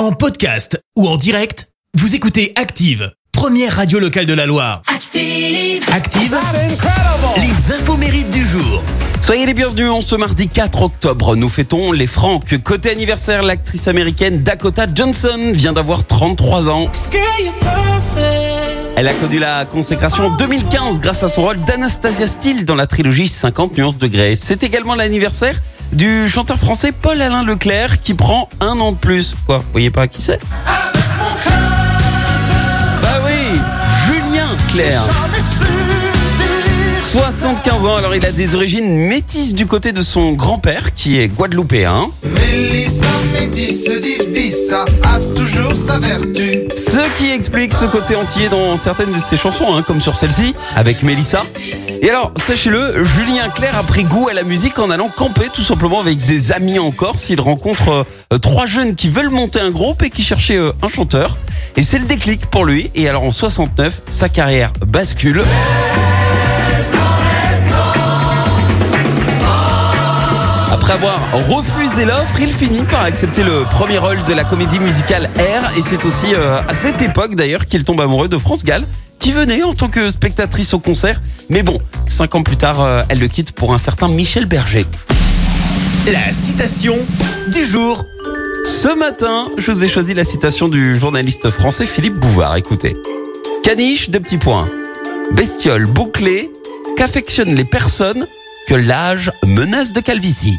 En podcast ou en direct, vous écoutez Active, première radio locale de la Loire. Active. Active, les infos mérites du jour. Soyez les bienvenus, en ce mardi 4 octobre, nous fêtons les Francs. Côté anniversaire, l'actrice américaine Dakota Johnson vient d'avoir 33 ans. Elle a connu la consécration en 2015 grâce à son rôle d'Anastasia Steele dans la trilogie 50 nuances de Grey. C'est également l'anniversaire du chanteur français Paul-Alain Leclerc qui prend un an de plus. Quoi, vous voyez pas qui c'est? Bah oui, Julien Clerc. 75 ans, alors il a des origines métisses du côté de son grand-père qui est guadeloupéen. Mélissa Métis d'Ibiza a toujours sa vertu. Ce qui explique ce côté entier dans certaines de ses chansons, hein, comme sur celle-ci, avec Mélissa. Et alors, sachez-le, Julien Clerc a pris goût à la musique en allant camper tout simplement avec des amis en Corse. Il rencontre euh, trois jeunes qui veulent monter un groupe et qui cherchaient euh, un chanteur. Et c'est le déclic pour lui. Et alors en 69, sa carrière bascule. Après avoir refusé l'offre, il finit par accepter le premier rôle de la comédie musicale R. Et c'est aussi euh, à cette époque d'ailleurs qu'il tombe amoureux de France Gall, qui venait en tant que spectatrice au concert. Mais bon, cinq ans plus tard, euh, elle le quitte pour un certain Michel Berger. La citation du jour. Ce matin, je vous ai choisi la citation du journaliste français Philippe Bouvard. Écoutez. Caniche, deux petits points. Bestiole bouclée, qu'affectionnent les personnes que l'âge menace de calvitie.